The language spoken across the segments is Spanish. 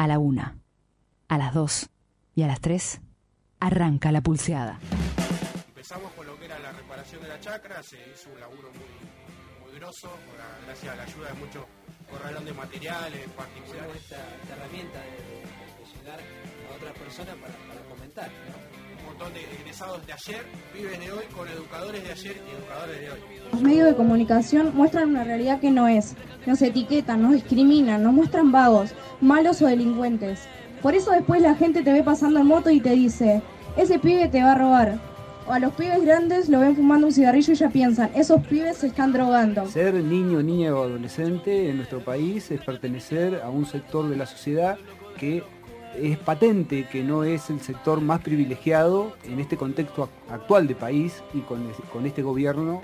A la una, a las dos y a las tres arranca la pulseada. Empezamos con lo que era la reparación de la chacra, se hizo un laburo muy, muy grosso, gracias a la ayuda de muchos corralón de materiales particulares. Esta, esta herramienta de, de, llegar a otras personas para, para comentar. Un montón de egresados de ayer, pibes de hoy, con educadores de ayer y educadores de hoy. Los medios de comunicación muestran una realidad que no es. Nos etiquetan, nos discriminan, nos muestran vagos, malos o delincuentes. Por eso después la gente te ve pasando en moto y te dice, ese pibe te va a robar. O a los pibes grandes lo ven fumando un cigarrillo y ya piensan, esos pibes se están drogando. Ser niño, niña o adolescente en nuestro país es pertenecer a un sector de la sociedad que es patente que no es el sector más privilegiado en este contexto actual de país y con, con este gobierno.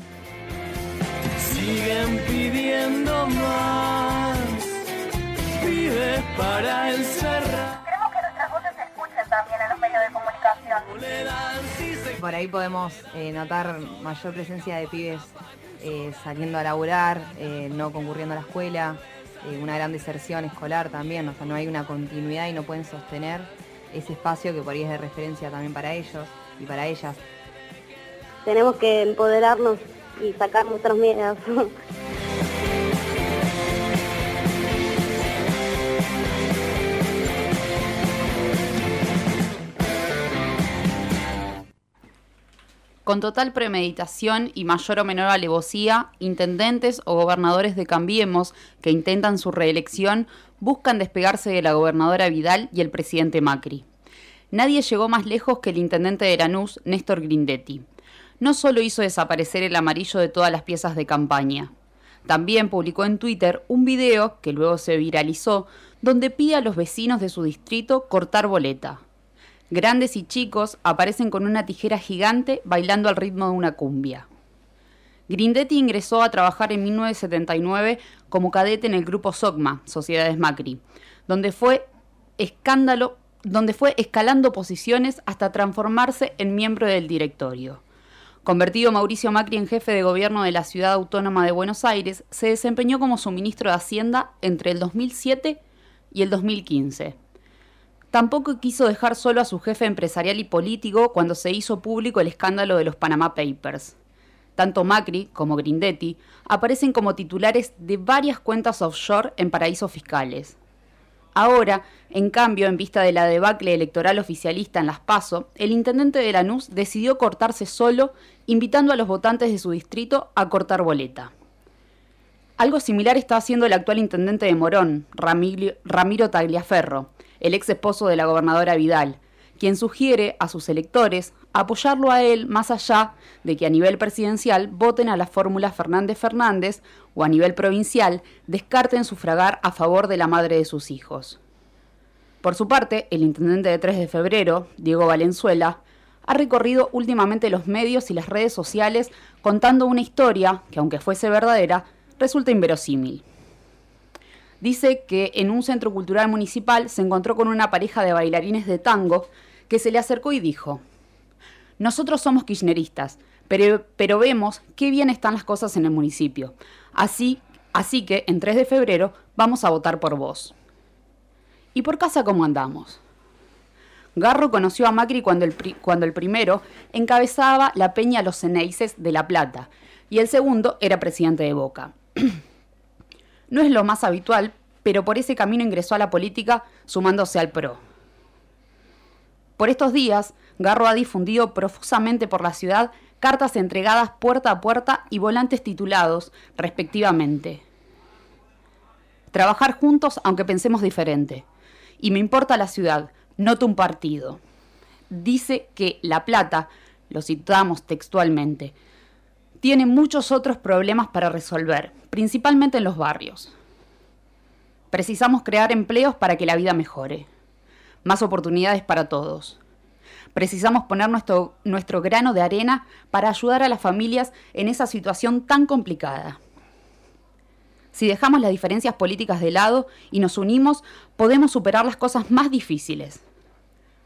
Siguen pidiendo más, pibes para encerrar. Queremos que nuestras voces se escuchen también en los medios de comunicación. Por ahí podemos eh, notar mayor presencia de pibes eh, saliendo a laburar, eh, no concurriendo a la escuela, eh, una gran deserción escolar también, o sea, no hay una continuidad y no pueden sostener ese espacio que por ahí es de referencia también para ellos y para ellas. Tenemos que empoderarnos y sacar nuestros miedos. Con total premeditación y mayor o menor alevosía, intendentes o gobernadores de Cambiemos que intentan su reelección buscan despegarse de la gobernadora Vidal y el presidente Macri. Nadie llegó más lejos que el intendente de Lanús, Néstor Grindetti. No solo hizo desaparecer el amarillo de todas las piezas de campaña, también publicó en Twitter un video que luego se viralizó donde pide a los vecinos de su distrito cortar boleta. Grandes y chicos aparecen con una tijera gigante bailando al ritmo de una cumbia. Grindetti ingresó a trabajar en 1979 como cadete en el grupo SOCMA, Sociedades Macri, donde fue escándalo, donde fue escalando posiciones hasta transformarse en miembro del directorio. Convertido Mauricio Macri en jefe de gobierno de la ciudad autónoma de Buenos Aires, se desempeñó como su ministro de Hacienda entre el 2007 y el 2015. Tampoco quiso dejar solo a su jefe empresarial y político cuando se hizo público el escándalo de los Panama Papers. Tanto Macri como Grindetti aparecen como titulares de varias cuentas offshore en paraísos fiscales. Ahora, en cambio, en vista de la debacle electoral oficialista en Las Paso, el intendente de Lanús decidió cortarse solo, invitando a los votantes de su distrito a cortar boleta. Algo similar está haciendo el actual intendente de Morón, Ramiro Tagliaferro, el ex esposo de la gobernadora Vidal, quien sugiere a sus electores apoyarlo a él más allá de que a nivel presidencial voten a la fórmula Fernández Fernández o a nivel provincial descarten sufragar a favor de la madre de sus hijos. Por su parte, el intendente de 3 de febrero, Diego Valenzuela, ha recorrido últimamente los medios y las redes sociales contando una historia que, aunque fuese verdadera, resulta inverosímil. Dice que en un centro cultural municipal se encontró con una pareja de bailarines de tango que se le acercó y dijo, nosotros somos kirchneristas, pero, pero, vemos qué bien están las cosas en el municipio. Así, así que en 3 de febrero vamos a votar por vos. ¿Y por casa cómo andamos? Garro conoció a Macri cuando el, cuando el primero encabezaba la peña Los Ceneices de La Plata y el segundo era presidente de Boca. no es lo más habitual, pero por ese camino ingresó a la política sumándose al PRO. Por estos días, Garro ha difundido profusamente por la ciudad cartas entregadas puerta a puerta y volantes titulados, respectivamente. Trabajar juntos aunque pensemos diferente. Y me importa la ciudad, noto un partido. Dice que La Plata, lo citamos textualmente, tiene muchos otros problemas para resolver, principalmente en los barrios. Precisamos crear empleos para que la vida mejore, más oportunidades para todos. Precisamos poner nuestro, nuestro grano de arena para ayudar a las familias en esa situación tan complicada. Si dejamos las diferencias políticas de lado y nos unimos, podemos superar las cosas más difíciles.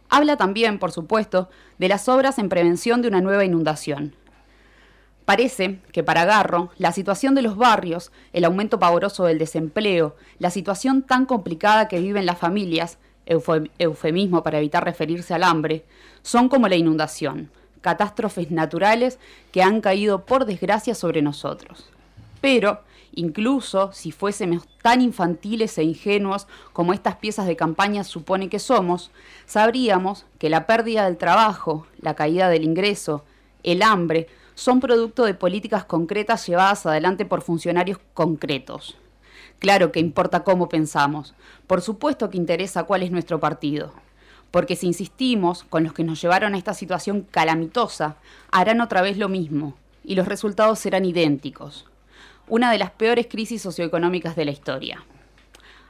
Habla también, por supuesto, de las obras en prevención de una nueva inundación. Parece que para Garro, la situación de los barrios, el aumento pavoroso del desempleo, la situación tan complicada que viven las familias, eufem- eufemismo para evitar referirse al hambre, son como la inundación, catástrofes naturales que han caído por desgracia sobre nosotros. Pero, incluso si fuésemos tan infantiles e ingenuos como estas piezas de campaña supone que somos, sabríamos que la pérdida del trabajo, la caída del ingreso, el hambre, son producto de políticas concretas llevadas adelante por funcionarios concretos. Claro que importa cómo pensamos. Por supuesto que interesa cuál es nuestro partido. Porque si insistimos con los que nos llevaron a esta situación calamitosa, harán otra vez lo mismo, y los resultados serán idénticos. Una de las peores crisis socioeconómicas de la historia.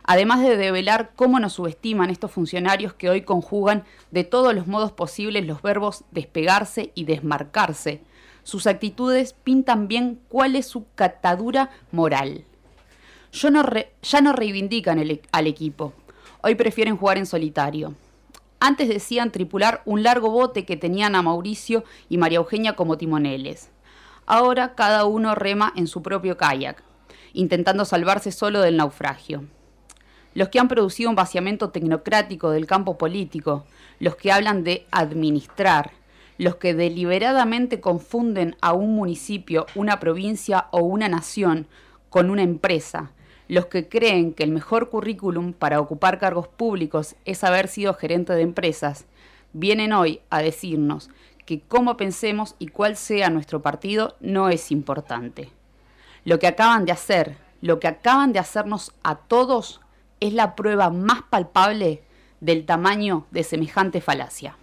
Además de develar cómo nos subestiman estos funcionarios que hoy conjugan de todos los modos posibles los verbos despegarse y desmarcarse, sus actitudes pintan bien cuál es su catadura moral. Ya no reivindican e- al equipo, hoy prefieren jugar en solitario. Antes decían tripular un largo bote que tenían a Mauricio y María Eugenia como timoneles. Ahora cada uno rema en su propio kayak, intentando salvarse solo del naufragio. Los que han producido un vaciamiento tecnocrático del campo político, los que hablan de administrar, los que deliberadamente confunden a un municipio, una provincia o una nación con una empresa, los que creen que el mejor currículum para ocupar cargos públicos es haber sido gerente de empresas, vienen hoy a decirnos que cómo pensemos y cuál sea nuestro partido no es importante. Lo que acaban de hacer, lo que acaban de hacernos a todos, es la prueba más palpable del tamaño de semejante falacia.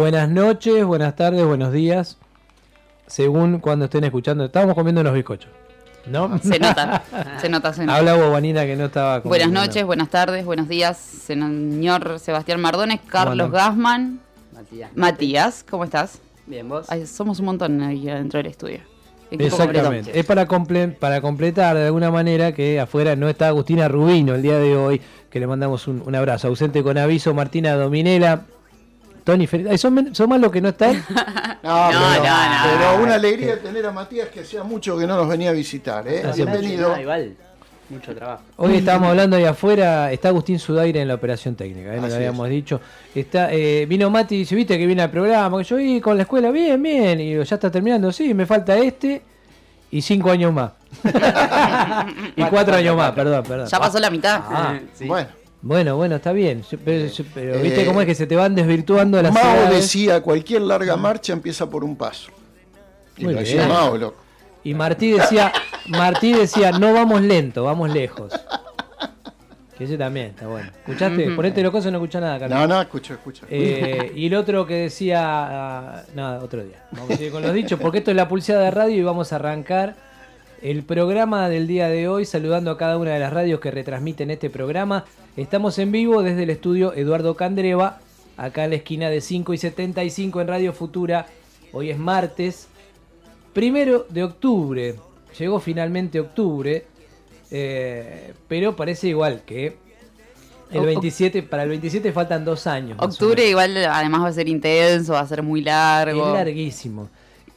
Buenas noches, buenas tardes, buenos días. Según cuando estén escuchando, estábamos comiendo unos bizcochos. ¿No? Se nota, se nota, se nota. Habla Bobanina que no estaba Buenas noches, buenas tardes, buenos días, señor Sebastián Mardones, Carlos Bueno. Gasman, Matías. Matías, ¿cómo estás? Bien, vos. Ay, somos un montón ahí dentro del estudio. Exactamente. Es para, comple- para completar de alguna manera que afuera no está Agustina Rubino el día de hoy, que le mandamos un, un abrazo. Ausente con aviso, Martina Dominela, Tony ¿son, son más los que no están? No, No, pero, no, no, pero una alegría tener a Matías que hacía mucho que no nos venía a visitar. ¿eh? Bienvenido. Igual, mucho trabajo. Hoy estábamos hablando ahí afuera, está Agustín Sudaire en la operación técnica, ¿eh? lo habíamos dicho. Está, eh, vino Mati y dice, viste que viene al programa, que yo vi con la escuela, bien, bien, y digo, ya está terminando, sí, me falta este y cinco años más. y cuatro años más, perdón, perdón. Ya pasó la mitad. Ah, Sí. Bueno, bueno, bueno, está bien, yo- pero, yo- pero viste Eh, cómo es que se te van desvirtuando las Mao edades. decía, cualquier larga marcha empieza por un paso. Y Muy lo bien. decía Mao, loco. Y Martí decía, Martí decía, no vamos lento, vamos lejos. Que ese también está bueno. ¿Escuchaste? Ujú. Ponete los cosas, no escuchás nada, Carlos. No, no, escucho, escucho. Eh, y el otro que decía, ah, nada, otro día. Vamos a seguir con los dichos, porque esto es la pulseada de radio y vamos a arrancar el programa del día de hoy, saludando a cada una de las radios que retransmiten este programa. Estamos en vivo desde el estudio Eduardo Candreva, acá en la esquina de 5 y 75 en Radio Futura. Hoy es martes, primero de octubre. Llegó finalmente octubre, eh, pero parece igual que el O- 27, para el 27 faltan dos años. Octubre igual además va a ser intenso, va a ser muy largo. Es larguísimo.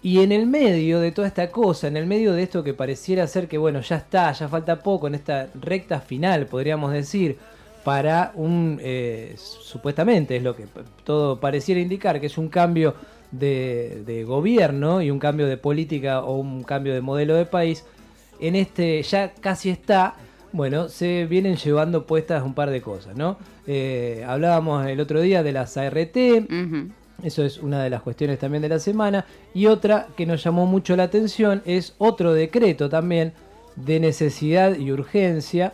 Y en el medio de toda esta cosa, en el medio de esto que pareciera ser que, bueno, ya está, ya falta poco, en esta recta final, podríamos decir, para un, eh, supuestamente es lo que todo pareciera indicar, que es un cambio de, gobierno y un cambio de política o un cambio de modelo de país, en este ya casi está, bueno, se vienen llevando puestas un par de cosas, ¿no? Eh, hablábamos el otro día de las ART. Eso es una de las cuestiones también de la semana. Y otra que nos llamó mucho la atención es otro decreto también de necesidad y urgencia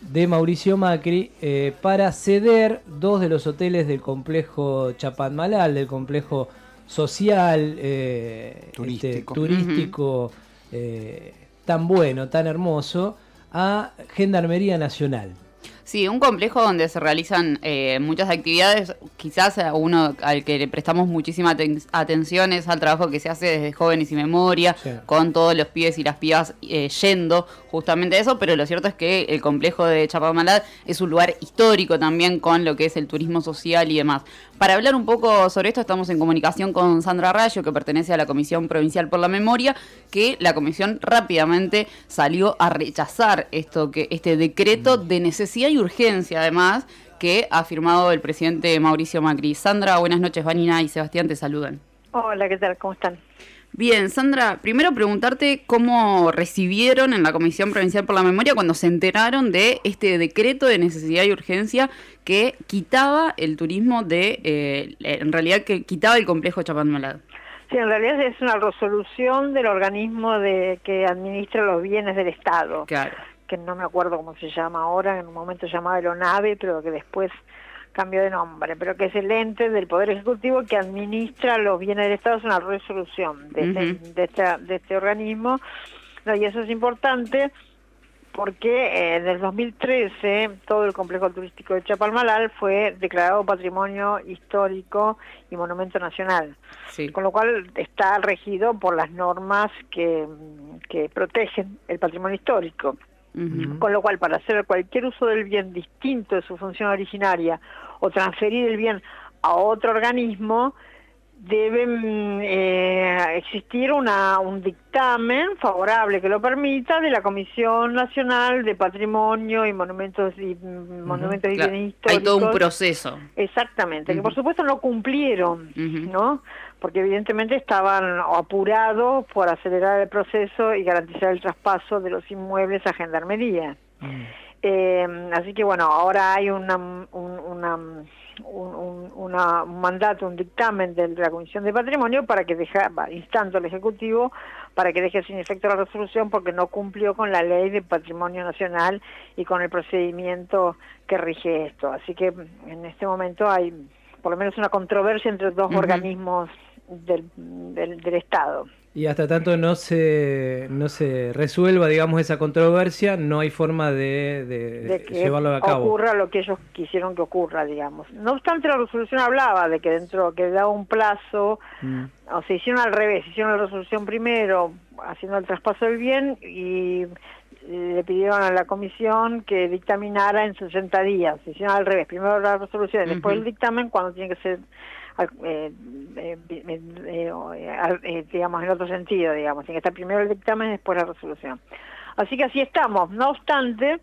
de Mauricio Macri eh, para ceder dos de los hoteles del complejo Chapadmalal, del complejo social, eh, Turístico. este, turístico eh, tan bueno, tan hermoso, a Gendarmería Nacional. Sí, un complejo donde se realizan eh, muchas actividades, quizás uno al que le prestamos muchísima aten- atención es al trabajo que se hace desde Jóvenes y Memoria, Sí. con todos los pibes y las pibas eh, yendo justamente a eso, pero lo cierto es que el complejo de Chapamalad es un lugar histórico también con lo que es el turismo social y demás. Para hablar un poco sobre esto estamos en comunicación con Sandra Rayo, que pertenece a la Comisión Provincial por la Memoria, que la comisión rápidamente salió a rechazar esto que este decreto de necesidad y urgencia además que ha firmado el presidente Mauricio Macri. Sandra, buenas noches, Vanina y Sebastián te saludan. Hola, ¿qué tal? ¿Cómo están? Bien, Sandra, primero preguntarte cómo recibieron en la Comisión Provincial por la Memoria cuando se enteraron de este decreto de necesidad y urgencia que quitaba el turismo de, eh, en realidad que quitaba el complejo Chapadmalal. Sí, en realidad es una resolución del organismo de que administra los bienes del Estado, Claro. que no me acuerdo cómo se llama ahora, en un momento llamaba el ONAVE, pero que después cambió de nombre, pero que es el ente del Poder Ejecutivo que administra los bienes del Estado, es una resolución de, este, de, esta- de este organismo, No, y eso es importante porque eh, en el 2013 todo el complejo turístico de Chapalmalal fue declarado patrimonio histórico y monumento nacional, Sí. con lo cual está regido por las normas que, que protegen el patrimonio histórico. Con lo cual, para hacer cualquier uso del bien distinto de su función originaria o transferir el bien a otro organismo, debe mm, eh, existir una, un dictamen favorable que lo permita de la Comisión Nacional de Patrimonio y Monumentos y mm, Monumentos y Bienes Hay Históricos. todo un proceso. Exactamente, que por supuesto no cumplieron. ¿no? Porque evidentemente estaban apurados por acelerar el proceso y garantizar el traspaso de los inmuebles a Gendarmería. Eh, así que bueno, ahora hay una, un, una, un, un- una- un mandato, un dictamen de la Comisión de Patrimonio para que deja, instando al Ejecutivo para que deje sin efecto la resolución porque no cumplió con la ley de patrimonio nacional y con el procedimiento que rige esto. Así que en este momento hay por lo menos una controversia entre dos organismos del, del, del Estado. Y hasta tanto no se, no se resuelva, digamos, esa controversia, no hay forma de, de de que llevarlo a cabo. ocurra lo que ellos quisieron que ocurra, digamos. No obstante, la resolución hablaba de que dentro que daba un plazo, Mm. o se hicieron al revés, hicieron la resolución primero haciendo el traspaso del bien y le pidieron a la comisión que dictaminara en 60 días. Se hicieron al revés, primero la resolución y después el dictamen cuando tiene que ser eh, eh, eh, eh, eh, digamos en otro sentido, digamos, tiene que estar primero el dictamen y después la resolución. Así que así estamos. No obstante,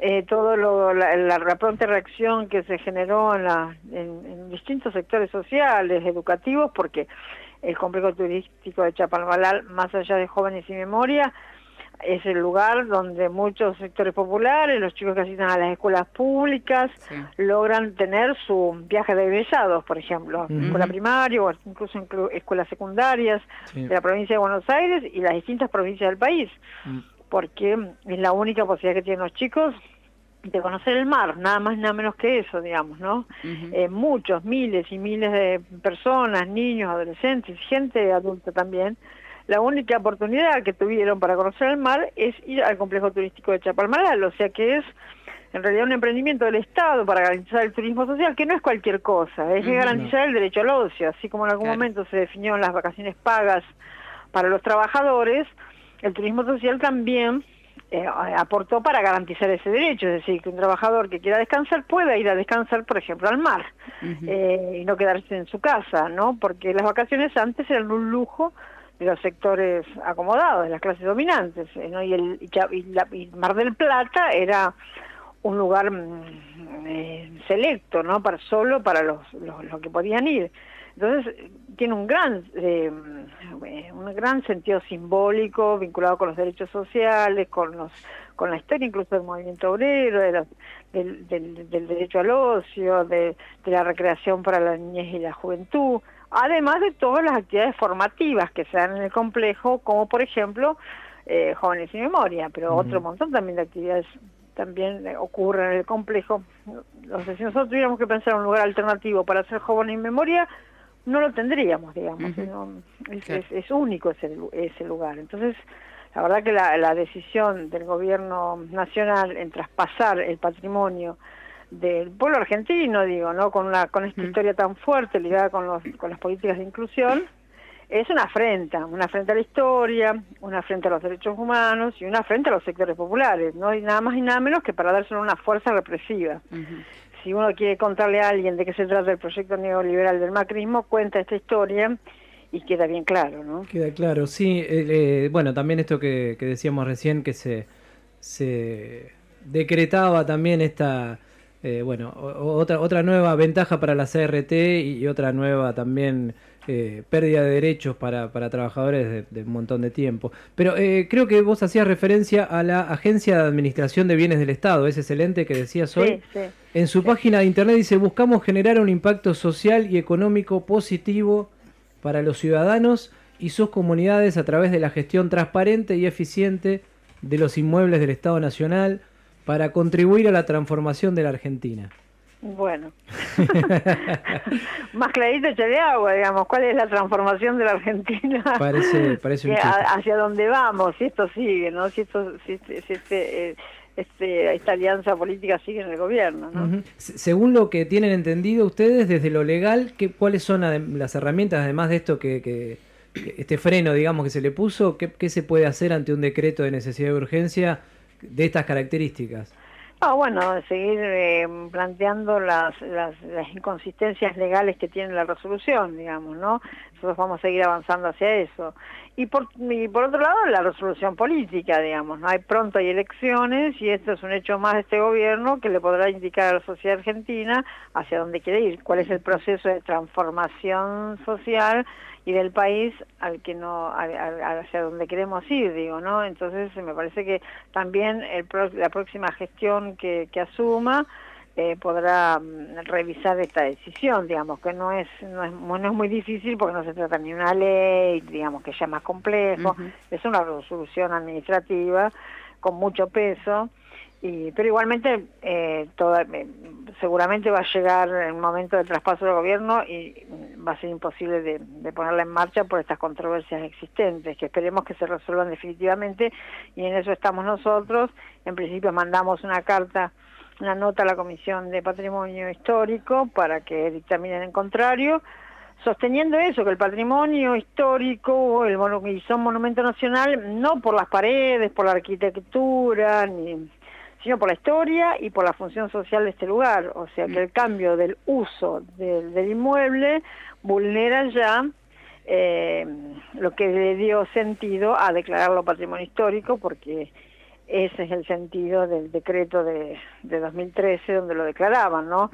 eh, todo lo, la, la, la pronta reacción que se generó en, la, en, en distintos sectores sociales, educativos, porque el complejo turístico de Chapalmalal, más allá de jóvenes y memoria, es el lugar donde muchos sectores populares, los chicos que asisten a las escuelas públicas, logran tener su viaje de egresados, por ejemplo, Ujú. escuela primaria o incluso inclu- escuelas secundarias Sí. de la provincia de Buenos Aires y las distintas provincias del país, porque es la única posibilidad que tienen los chicos de conocer el mar, nada más nada menos que eso, digamos, ¿no? Eh, muchos, miles y miles de personas, niños, adolescentes, gente adulta también, la única oportunidad que tuvieron para conocer el mar es ir al complejo turístico de Chapalmalal, o sea que es en realidad un emprendimiento del Estado para garantizar el turismo social, que no es cualquier cosa, es garantizar el derecho al ocio, así como en algún Claro. momento se definió las vacaciones pagas para los trabajadores, el turismo social también eh, aportó para garantizar ese derecho, es decir, que un trabajador que quiera descansar pueda ir a descansar, por ejemplo, al mar eh, y no quedarse en su casa, ¿no? Porque las vacaciones antes eran un lujo los sectores acomodados, de las clases dominantes, eh, ¿no? Y el y la- y Mar del Plata era un lugar mm, eh, selecto, ¿no? Para solo para los, los, los que podían ir. Entonces tiene un gran eh, eh, un gran sentido simbólico vinculado con los derechos sociales, con los con la historia incluso del movimiento obrero, de del, del, del derecho al ocio, de, de la recreación para la niñez y la juventud, además de todas las actividades formativas que se dan en el complejo, como por ejemplo eh, Jóvenes sin Memoria, pero otro montón también de actividades también eh, ocurren en el complejo. O sea, si nosotros tuviéramos que pensar un lugar alternativo para hacer Jóvenes sin Memoria, no lo tendríamos, digamos. No- es, Claro. es- es único ese, ese lugar. Entonces, la verdad que la, la decisión del gobierno nacional en traspasar el patrimonio del pueblo argentino, digo, ¿no? Con una con esta historia tan fuerte ligada con los con las políticas de inclusión, es una afrenta, una afrenta a la historia, una afrenta a los derechos humanos y una afrenta a los sectores populares, no hay nada más y nada menos que para dárselo una fuerza represiva. Si uno quiere contarle a alguien de qué se trata el proyecto neoliberal del macrismo, cuenta esta historia y queda bien claro, ¿no? Queda claro, sí. eh, eh, bueno, también esto que, que decíamos recién, que se, se decretaba también esta, eh, bueno, otra, otra nueva ventaja para la CRT y, otra nueva también eh, pérdida de derechos para, para trabajadores de, de un montón de tiempo. Pero eh, creo que vos hacías referencia a la Agencia de Administración de Bienes del Estado, ese excelente que decías hoy. Sí, sí. En su página de internet dice, buscamos generar un impacto social y económico positivo para los ciudadanos y sus comunidades a través de la gestión transparente y eficiente de los inmuebles del Estado Nacional para contribuir a la transformación de la Argentina. Bueno, más clarito echarle agua, digamos, ¿cuál es la transformación de la Argentina? Parece, parece un hacia dónde vamos, si esto sigue, ¿no? Si esto, si, este- si este, eh, este, esta alianza política sigue en el gobierno, ¿no? Según lo que tienen entendido ustedes desde lo legal, ¿qué, ¿cuáles son las herramientas, además de esto que, que- que este freno, digamos, que se le puso? ¿Qué, qué se puede hacer ante un decreto de necesidad de urgencia de estas características? Ah, bueno, seguir eh, planteando las, las, las inconsistencias legales que tiene la resolución, digamos, ¿no? Nosotros vamos a seguir avanzando hacia eso. Y por, y por otro lado, la resolución política, digamos, ¿no? Hay pronto hay elecciones y esto es un hecho más de este gobierno que le podrá indicar a la sociedad argentina hacia dónde quiere ir, cuál es el proceso de transformación social y del país al que no hacia donde queremos ir digo no entonces me parece que también el pro- la próxima gestión que, que asuma eh, podrá mm, revisar esta decisión digamos que no es no es no es muy difícil porque no se trata ni de una ley digamos que ya es más complejo. Es una resolución administrativa con mucho peso Y, pero igualmente eh, toda, eh, seguramente va a llegar el momento del traspaso del gobierno y mm, va a ser imposible de, de ponerla en marcha por estas controversias existentes, que esperemos que se resuelvan definitivamente y en eso estamos nosotros. En principio mandamos una carta, una nota a la Comisión de Patrimonio Histórico para que dictaminen en contrario, sosteniendo eso, que el patrimonio histórico el y son monumento nacional, no por las paredes, por la arquitectura, ni sino por la historia y por la función social de este lugar. O sea que el cambio del uso del, del inmueble vulnera ya eh, lo que le dio sentido a declararlo patrimonio histórico, porque ese es el sentido del decreto de, de 2013 donde lo declaraban, ¿no?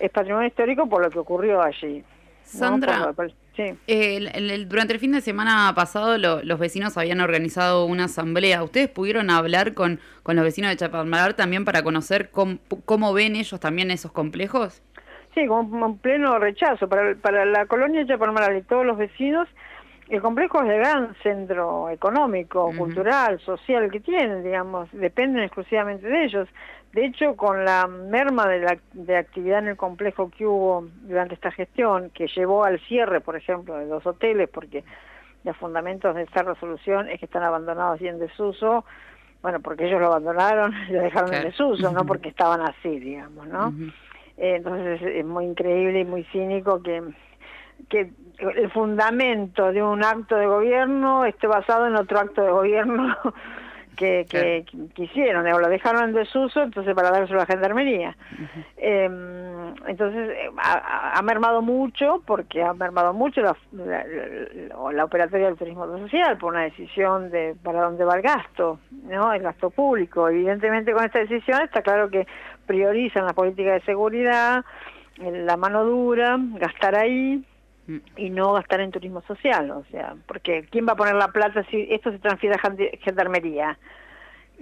Es patrimonio histórico por lo que ocurrió allí. ¿no? Sandra, Por lo- por- sí. Eh, el- durante el fin de semana pasado lo- los vecinos habían organizado una asamblea. ¿Ustedes pudieron hablar con, con los vecinos de Chapalmalar también para conocer cómo, cómo ven ellos también esos complejos? Sí, con un pleno rechazo. Para, para la colonia de Chaparmaral y todos los vecinos, el complejo es el gran centro económico, cultural, social que tienen, digamos, dependen exclusivamente de ellos. De hecho, con la merma de, la, de actividad en el complejo que hubo durante esta gestión, que llevó al cierre, por ejemplo, de los hoteles, porque los fundamentos de esta resolución es que están abandonados y en desuso, bueno, porque ellos lo abandonaron y lo dejaron en desuso, no porque estaban así, digamos, ¿no? Eh, entonces es muy increíble y muy cínico que, que el fundamento de un acto de gobierno esté basado en otro acto de gobierno que, que, hicieron, digamos, lo dejaron en desuso, entonces para dárselo a la gendarmería. Eh, entonces eh, ha, ha mermado mucho, porque ha mermado mucho la, la, la- la operatoria del turismo social por una decisión de para dónde va el gasto, ¿no? El gasto público. Evidentemente con esta decisión está claro que priorizan la política de seguridad, la mano dura, gastar ahí y no gastar en turismo social, o sea, porque ¿quién va a poner la plata si esto se transfiere a gen- gendarmería?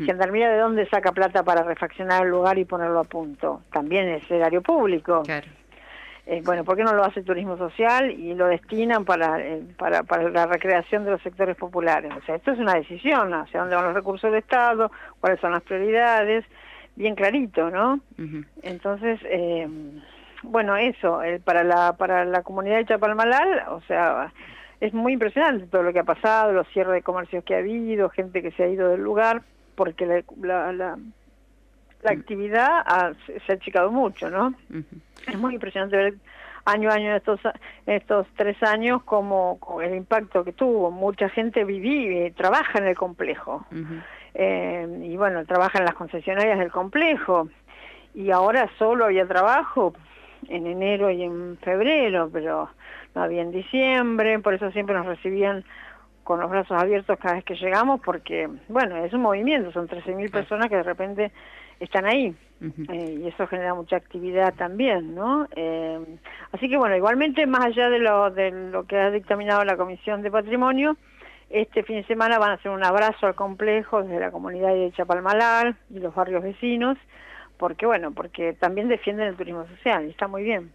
¿Gendarmería de dónde saca plata para refaccionar el lugar y ponerlo a punto? También es erario público. Eh, bueno, ¿por qué no lo hace turismo social y lo destinan para, eh, para, para la recreación de los sectores populares? O sea, esto es una decisión, hacia dónde van los recursos del Estado, cuáles son las prioridades, bien clarito, ¿no? Entonces, eh, bueno, eso, el, para, la, para la comunidad de Chapalmalal, o sea, es muy impresionante todo lo que ha pasado, los cierres de comercios que ha habido, gente que se ha ido del lugar, porque la, la, la, la actividad ha- se ha achicado mucho, ¿no? Es muy impresionante ver año a año estos, estos tres años como, como el impacto que tuvo. Mucha gente vive, trabaja en el complejo. Eh, y bueno, trabaja en las concesionarias del complejo. Y ahora solo había trabajo en enero y en febrero, pero no había en diciembre, por eso siempre nos recibían con los brazos abiertos cada vez que llegamos, porque, bueno, es un movimiento, son 13.000 personas que de repente están ahí. Eh, y eso genera mucha actividad también, ¿no? Eh, así que bueno, igualmente más allá de lo, de lo que ha dictaminado la Comisión de Patrimonio, este fin de semana van a hacer un abrazo al complejo desde la comunidad de Chapalmalar y los barrios vecinos, porque bueno, porque también defienden el turismo social y está muy bien.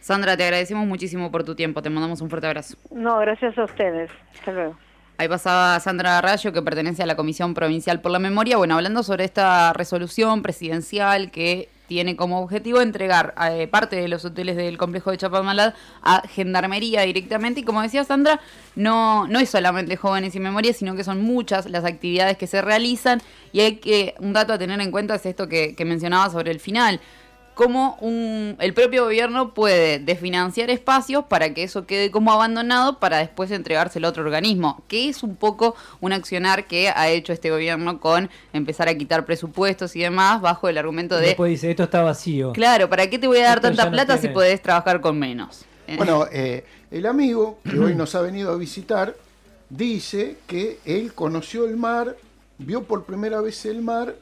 Sandra, te agradecemos muchísimo por tu tiempo, te mandamos un fuerte abrazo. No, gracias a ustedes. Hasta luego. Ahí pasaba Sandra Rayo, que pertenece a la Comisión Provincial por la Memoria, bueno, hablando sobre esta resolución presidencial que tiene como objetivo entregar eh, parte de los hoteles del complejo de Chapamalad a Gendarmería directamente. Y como decía Sandra, no, no es solamente Jóvenes y Memoria, sino que son muchas las actividades que se realizan. Y hay que, un dato a tener en cuenta es esto que, que mencionaba sobre el final cómo un, el propio gobierno puede desfinanciar espacios para que eso quede como abandonado para después entregárselo a otro organismo, que es un poco un accionar que ha hecho este gobierno con empezar a quitar presupuestos y demás bajo el argumento de, Después dice, esto está vacío. claro, ¿para qué te voy a dar Esto tanta no plata si podés trabajar con menos? Eh, Bueno, eh, el amigo que hoy nos ha venido a visitar dice que él conoció el mar, vio por primera vez el mar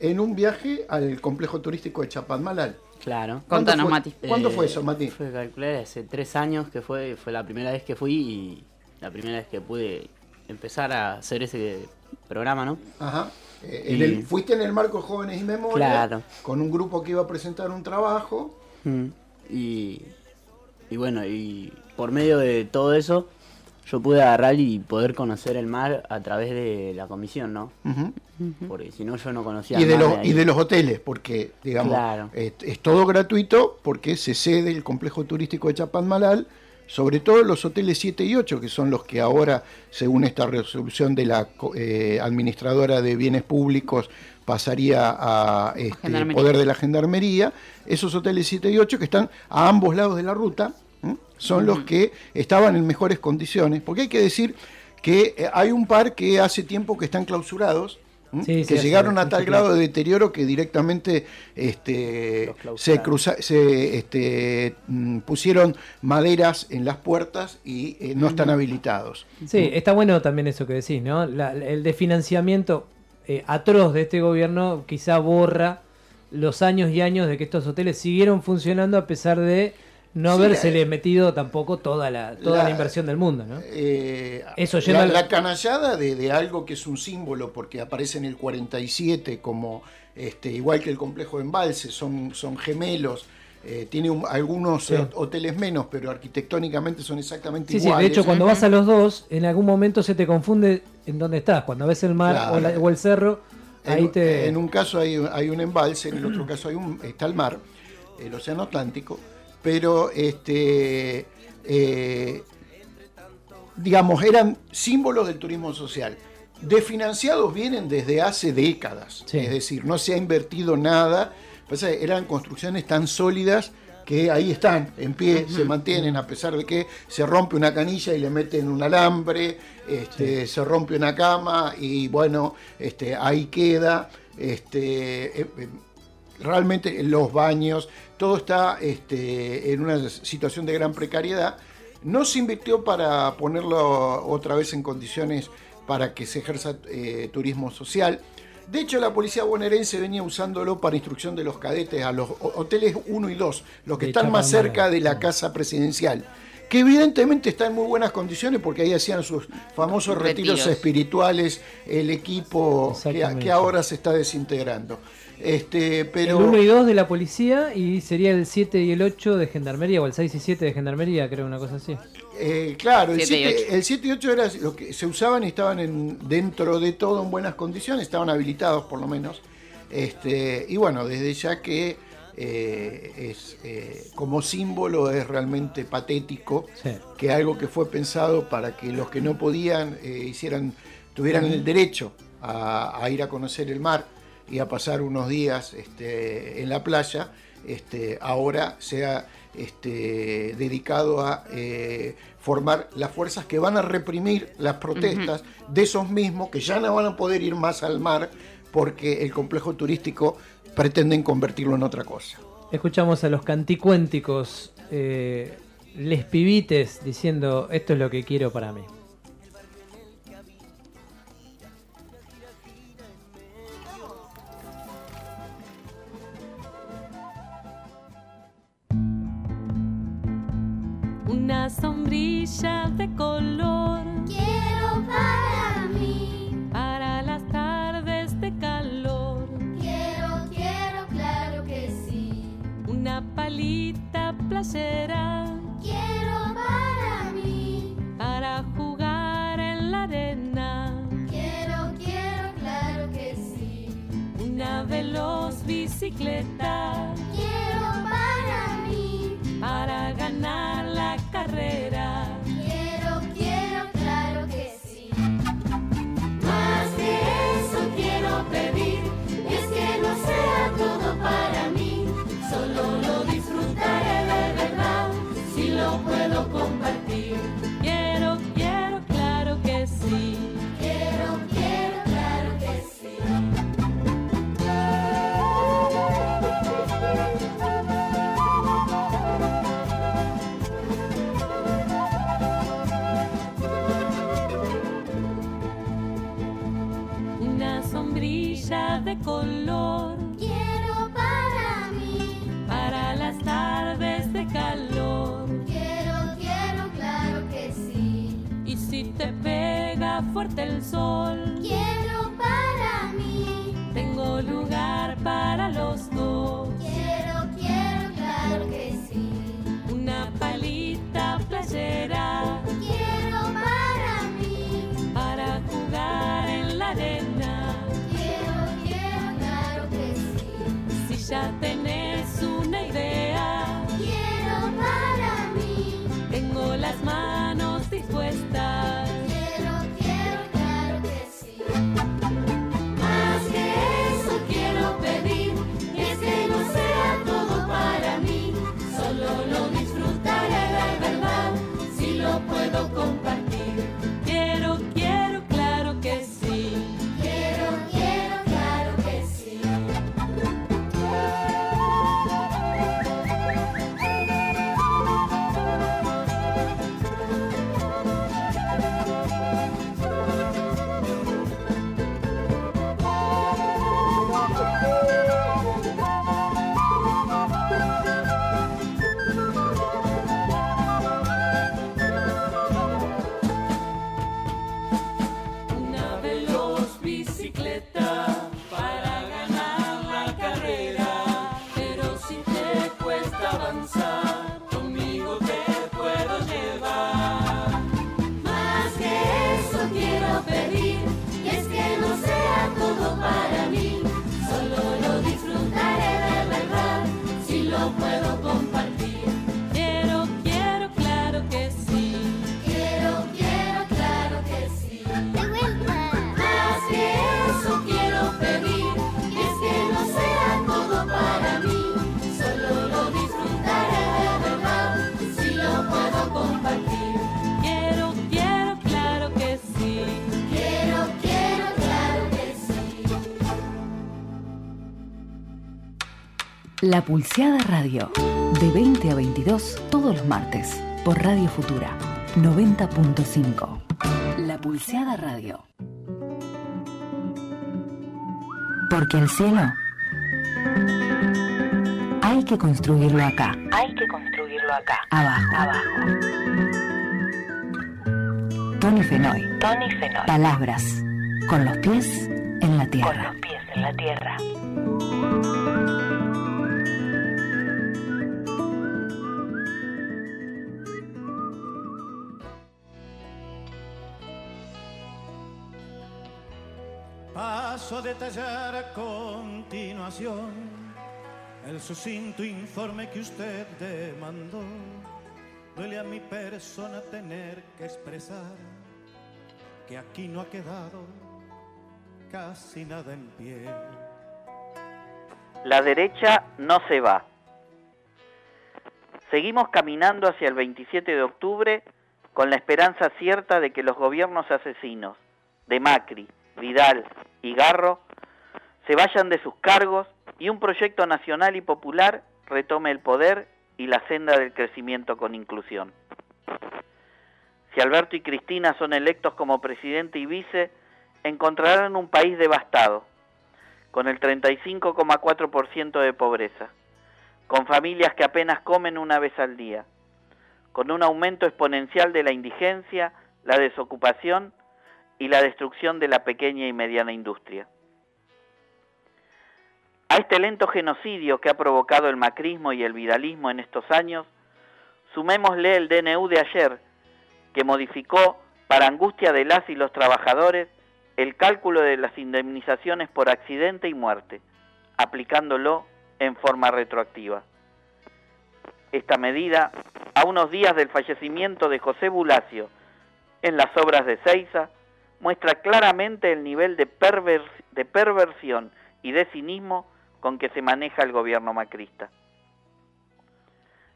en un viaje al complejo turístico de Chapadmalal. Claro. ¿Cuándo Contanos, fue? Mati. ¿Cuándo fue eso, Mati? Fue calcular hace tres años que fue, fue la primera vez que fui y la primera vez que pude empezar a hacer ese programa, ¿no? Ajá. Eh, Y- en el- fuiste en el marco Jóvenes y Memoria Claro. con un grupo que iba a presentar un trabajo. Mm. Y, y bueno, y por medio de todo eso, yo pude agarrar y poder conocer el mar a través de la comisión, ¿no? Porque si no yo no conocía Y de, los, y de los hoteles, porque, digamos, Claro. es, es todo gratuito porque se cede el complejo turístico de Chapadmalal, sobre todo los hoteles 7 y 8, que son los que ahora, según esta resolución de la co- eh, administradora de bienes públicos, pasaría a este, poder de la gendarmería. Esos hoteles 7 y 8 que están a ambos lados de la ruta, son los que estaban en mejores condiciones, porque hay que decir que eh, hay un par que hace tiempo que están clausurados. Sí, que llegaron a tal grado de deterioro que directamente este, se, cruza, se este, mm, pusieron maderas en las puertas y eh, no están habilitados. Sí, está bueno también eso que decís, ¿no? La- el de financiamiento eh, atroz de este gobierno quizá borra los años y años de que estos hoteles siguieron funcionando a pesar de no Sí, habérsele la- metido tampoco toda la, toda la, la- inversión del mundo, ¿no? Eh, Eso la, al- la canallada de, de algo que es un símbolo, porque aparece en el 47 como, este, igual que el complejo de embalse, son, son gemelos, eh, tiene un- algunos Sí. eh, hoteles menos, pero arquitectónicamente son exactamente Sí, sí, iguales. de hecho cuando vas a los dos, en algún momento se te confunde en dónde estás. Cuando ves el mar Claro. o, la- o el cerro, En, ahí te... en un caso hay, hay un embalse, en el otro caso hay un, está el mar, el océano Atlántico, pero este, eh, digamos, eran símbolos del turismo social. Desfinanciados vienen desde hace décadas, es decir, no se ha invertido nada, que eran construcciones tan sólidas que ahí están, en pie, se mantienen, a pesar de que se rompe una canilla y le meten un alambre, este, se rompe una cama y bueno, este, ahí queda. Este, eh, eh, realmente los baños, todo está este, en una situación de gran precariedad. No se invirtió para ponerlo otra vez en condiciones para que se ejerza eh, turismo social. De hecho, la policía bonaerense venía usándolo para instrucción de los cadetes a los ho- hoteles 1 y 2, los que De están más cerca de la casa presidencial, que evidentemente está en muy buenas condiciones porque ahí hacían sus famosos retiros, Retiros. espirituales, el equipo que ahora se está desintegrando. Este, pero El 1 y 2 de la policía y sería el 7 y el 8 de gendarmería, o el 6 y 7 de gendarmería, creo, una cosa así. Eh, claro, el Siete y 7, ocho. el 7 y 8 era lo que se usaban y estaban en, dentro de todo en buenas condiciones, estaban habilitados por lo menos. Este, y bueno, desde ya que eh, es eh, como símbolo es realmente patético Sí. que algo que fue pensado para que los que no podían eh, hicieran, tuvieran el derecho a, a ir a conocer el mar y a pasar unos días este, en la playa, este, ahora sea este, dedicado a eh, formar las fuerzas que van a reprimir las protestas de esos mismos que ya no van a poder ir más al mar porque el complejo turístico pretenden convertirlo en otra cosa. Escuchamos a los canticuénticos, eh, les pibites, diciendo esto es lo que quiero para mí. Una sombrilla de color. Quiero para mí. Para las tardes de calor. Quiero, quiero, claro que sí. Una palita playera. Quiero para mí. Para jugar en la arena. Quiero, quiero, claro que sí. Una veloz bicicleta. Quiero para mí. Para ganar fuerte el sol, compañía. La Pulseada Radio, de 20 a 22 todos los martes, por Radio Futura 90.5. La Pulseada Radio. Porque el cielo hay que construirlo acá, Hay que construirlo acá. abajo. Abajo. Tony Fenoy. Tony Fenoy. Palabras con los pies en la Con tierra. los pies en la tierra. El sucinto informe que usted demandó. Duele a mi persona tener que expresar que aquí no ha quedado casi nada en pie. La derecha no se va. Seguimos caminando hacia el 27 de octubre con la esperanza cierta de que los gobiernos asesinos de Macri, Vidal y Garro se vayan de sus cargos y un proyecto nacional y popular retome el poder y la senda del crecimiento con inclusión. Si Alberto y Cristina son electos como presidente y vice, encontrarán un país devastado, con el 35,4% de pobreza, con familias que apenas comen una vez al día, con un aumento exponencial de la indigencia, la desocupación y la destrucción de la pequeña y mediana industria. A este lento genocidio que ha provocado el macrismo y el vidalismo en estos años, sumémosle el DNU de ayer, que modificó, para angustia de las y los trabajadores, el cálculo de las indemnizaciones por accidente y muerte, aplicándolo en forma retroactiva. Esta medida, a unos días del fallecimiento de José Bulacio en las obras de Ceiza, muestra claramente el nivel de, de perversión y de cinismo con que se maneja el gobierno macrista.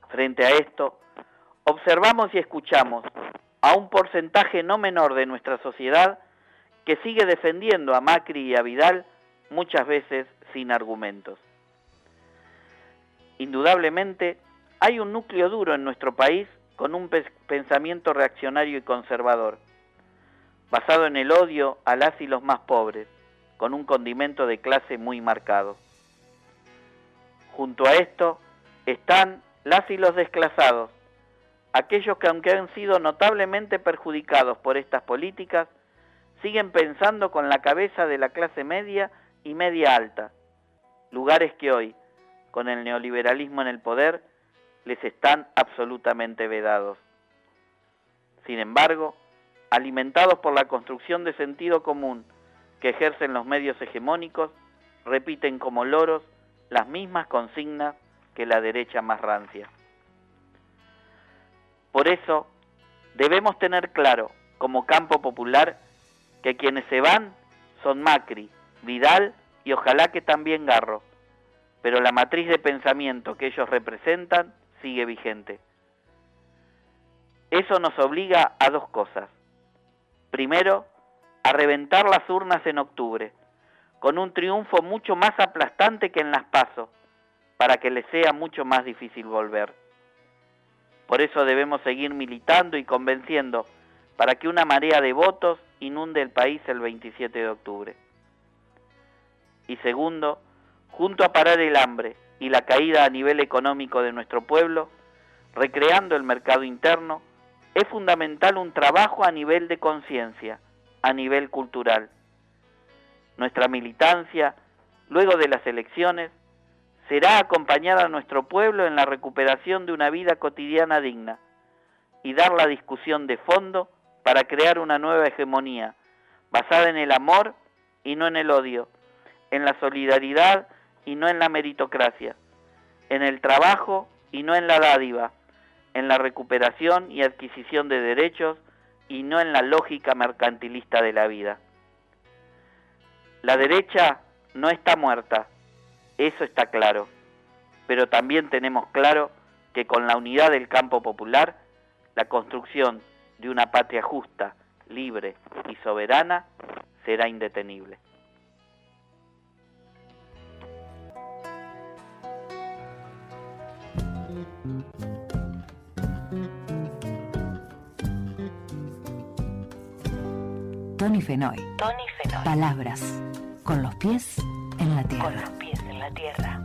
Frente a esto, observamos y escuchamos a un porcentaje no menor de nuestra sociedad que sigue defendiendo a Macri y a Vidal muchas veces sin argumentos. Indudablemente, hay un núcleo duro en nuestro país con un pensamiento reaccionario y conservador, basado en el odio a las y los más pobres, con un condimento de clase muy marcado. Junto a esto están las y los desclasados, aquellos que aunque han sido notablemente perjudicados por estas políticas, siguen pensando con la cabeza de la clase media y media alta, lugares que hoy, con el neoliberalismo en el poder, les están absolutamente vedados. Sin embargo, alimentados por la construcción de sentido común que ejercen los medios hegemónicos, repiten como loros las mismas consignas que la derecha más rancia. Por eso, debemos tener claro, como campo popular, que quienes se van son Macri, Vidal y ojalá que también Garro, pero la matriz de pensamiento que ellos representan sigue vigente. Eso nos obliga a dos cosas. Primero, a reventar las urnas en octubre, con un triunfo mucho más aplastante que en las PASO, para que les sea mucho más difícil volver. Por eso debemos seguir militando y convenciendo para que una marea de votos inunde el país el 27 de octubre. Y segundo, junto a parar el hambre y la caída a nivel económico de nuestro pueblo, recreando el mercado interno, es fundamental un trabajo a nivel de conciencia, a nivel cultural. Nuestra militancia, luego de las elecciones, será acompañar a nuestro pueblo en la recuperación de una vida cotidiana digna y dar la discusión de fondo para crear una nueva hegemonía basada en el amor y no en el odio, en la solidaridad y no en la meritocracia, en el trabajo y no en la dádiva, en la recuperación y adquisición de derechos y no en la lógica mercantilista de la vida. La derecha no está muerta, eso está claro, pero también tenemos claro que con la unidad del campo popular, la construcción de una patria justa, libre y soberana será indetenible. Tony Fenoy. Tony Fenoy. Palabras. Con los pies en la Con tierra. los pies en la tierra.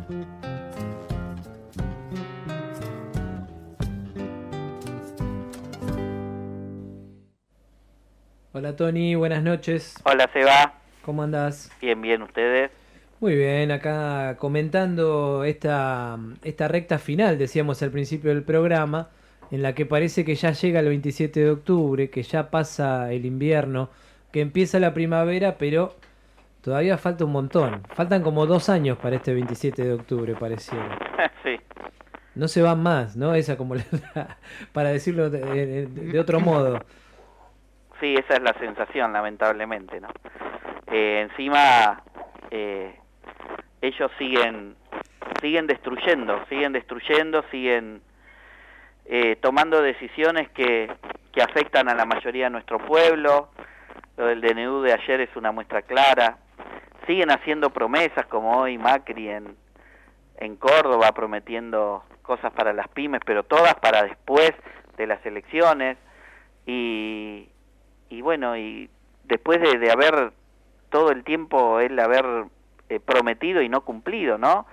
Hola Tony, buenas noches. Hola, Seba. ¿Cómo andás? Bien, bien, ustedes. Muy bien, acá comentando esta, esta recta final, decíamos al principio del programa, en la que parece que ya llega el 27 de octubre, que ya pasa el invierno, que empieza la primavera, pero todavía falta un montón. Faltan como dos años para este 27 de octubre, pareciera. sí. No se van más, ¿no? Esa como la- para decirlo de, otro modo. Sí, esa es la sensación, lamentablemente, ¿no? Eh, encima, eh, ellos siguen, siguen destruyendo, siguen destruyendo, siguen eh, tomando decisiones que, que afectan a la mayoría de nuestro pueblo. Lo del DNU de ayer es una muestra clara. Siguen haciendo promesas, como hoy Macri en, en Córdoba, prometiendo cosas para las pymes, pero todas para después de las elecciones. Y, y bueno, y después de, de haber todo el tiempo él haber eh, prometido y no cumplido, ¿no?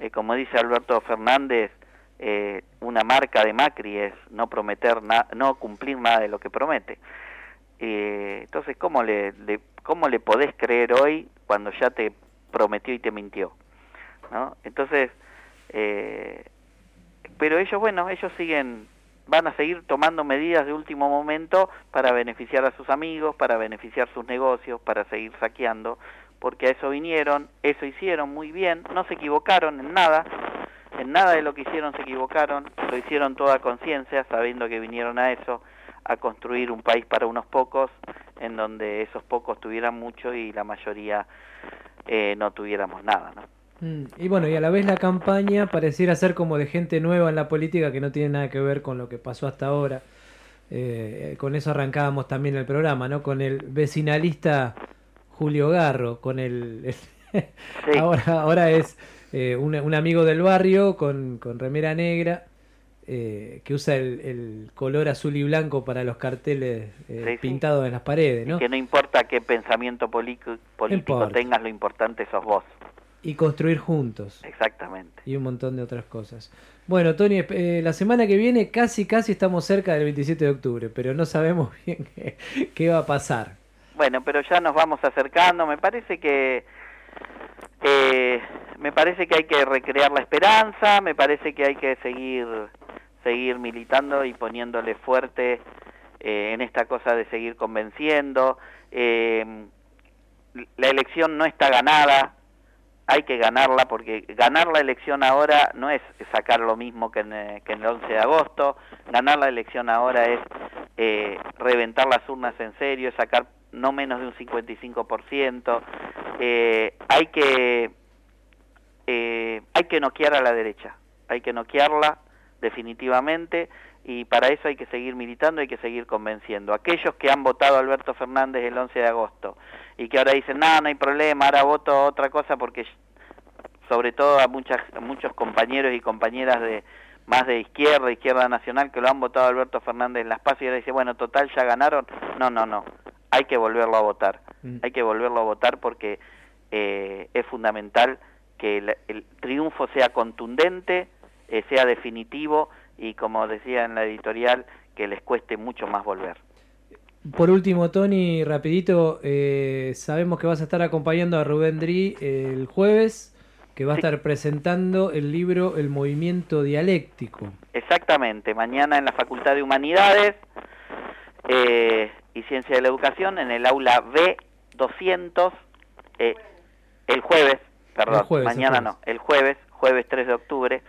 Eh, como dice Alberto Fernández, eh, una marca de Macri es no prometer, na- no cumplir nada de lo que promete. Eh, entonces, ¿cómo le, le- ¿cómo le podés creer hoy cuando ya te prometió y te mintió? ¿no? Entonces, eh, pero ellos, bueno, ellos siguen, van a seguir tomando medidas de último momento para beneficiar a sus amigos, para beneficiar sus negocios, para seguir saqueando, porque a eso vinieron, eso hicieron muy bien, no se equivocaron en nada, en nada de lo que hicieron se equivocaron, lo hicieron toda conciencia, sabiendo que vinieron a eso, a construir un país para unos pocos, en donde esos pocos tuvieran mucho y la mayoría eh, no tuviéramos nada, ¿no? Mm, Y bueno, y a la vez la campaña pareciera ser como de gente nueva en la política que no tiene nada que ver con lo que pasó hasta ahora. Eh, con eso arrancábamos también el programa, ¿no? Con el vecinalista Julio Garro, con el... ahora, ahora es eh, un, un amigo del barrio con, con remera negra eh, que usa el, el color azul y blanco para los carteles eh, Sí, sí. pintados en las paredes, ¿no? Que no importa qué pensamiento político tengas, lo importante sos vos. Y construir juntos. Exactamente. y un montón de otras cosas. Bueno, Tony, eh, la semana que viene casi casi estamos cerca del 27 de octubre, pero no sabemos bien qué, qué va a pasar. Bueno, pero ya nos vamos acercando. Me parece que eh, me parece que hay que recrear la esperanza. Me parece que hay que seguir seguir militando y poniéndole fuerte eh, en esta cosa de seguir convenciendo. Eh, la elección no está ganada. Hay que ganarla porque ganar la elección ahora no es sacar lo mismo que en, eh, el 11 de agosto. Ganar la elección ahora es eh, reventar las urnas en serio, sacar no menos de un 55%. Eh, hay que eh, hay que noquear a la derecha, hay que noquearla definitivamente y para eso hay que seguir militando, hay que seguir convenciendo. Aquellos que han votado a Alberto Fernández el 11 de agosto y que ahora dicen, no, no hay problema, ahora voto otra cosa porque sobre todo a muchas, a muchos compañeros y compañeras de más de izquierda, izquierda nacional, que lo han votado a Alberto Fernández en las PASO y ahora dice, bueno, total, ya ganaron. No, no, no, hay que volverlo a votar. Hay que volverlo a votar porque eh, es fundamental que el, el triunfo sea contundente, eh, sea definitivo y, como decía en la editorial, que les cueste mucho más volver. Por último, Tony, rapidito, eh, sabemos que vas a estar acompañando a Rubén Dri el jueves, que va a estar presentando el libro El Movimiento Dialéctico. Exactamente, mañana en la Facultad de Humanidades eh, y Ciencia de la Educación, en el aula B200, eh, el jueves, perdón, El jueves, el mañana jueves. no, el jueves, jueves 3 de octubre,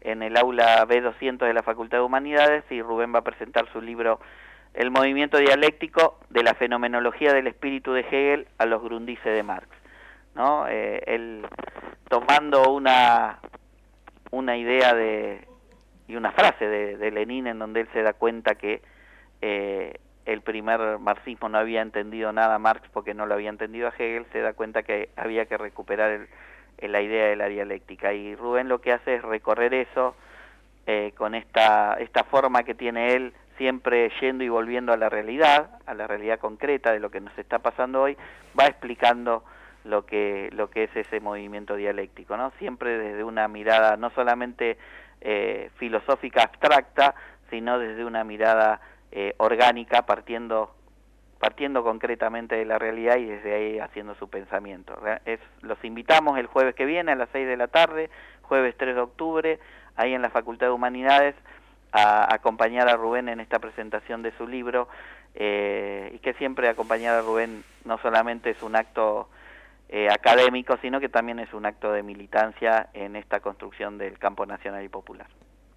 en el aula B200 de la Facultad de Humanidades y Rubén va a presentar su libro El movimiento dialéctico de la fenomenología del espíritu de Hegel a los Grundice de Marx. ¿no? Eh, él tomando una, una idea de, y una frase de, de Lenin en donde él se da cuenta que eh, el primer marxismo no había entendido nada a Marx porque no lo había entendido a Hegel, se da cuenta que había que recuperar el- el- la idea de la dialéctica. Y Rubén lo que hace es recorrer eso eh, con esta, esta forma que tiene él, siempre yendo y volviendo a la realidad, a la realidad concreta de lo que nos está pasando hoy, va explicando lo que, lo que es ese movimiento dialéctico, ¿no? Siempre desde una mirada no solamente eh, filosófica abstracta, sino desde una mirada eh, orgánica, partiendo partiendo concretamente de la realidad y desde ahí haciendo su pensamiento. Es, los invitamos el jueves que viene a las 6 de la tarde, jueves 3 de octubre, ahí en la Facultad de Humanidades, a acompañar a Rubén en esta presentación de su libro, eh, y que siempre acompañar a Rubén no solamente es un acto eh, académico, sino que también es un acto de militancia en esta construcción del campo nacional y popular.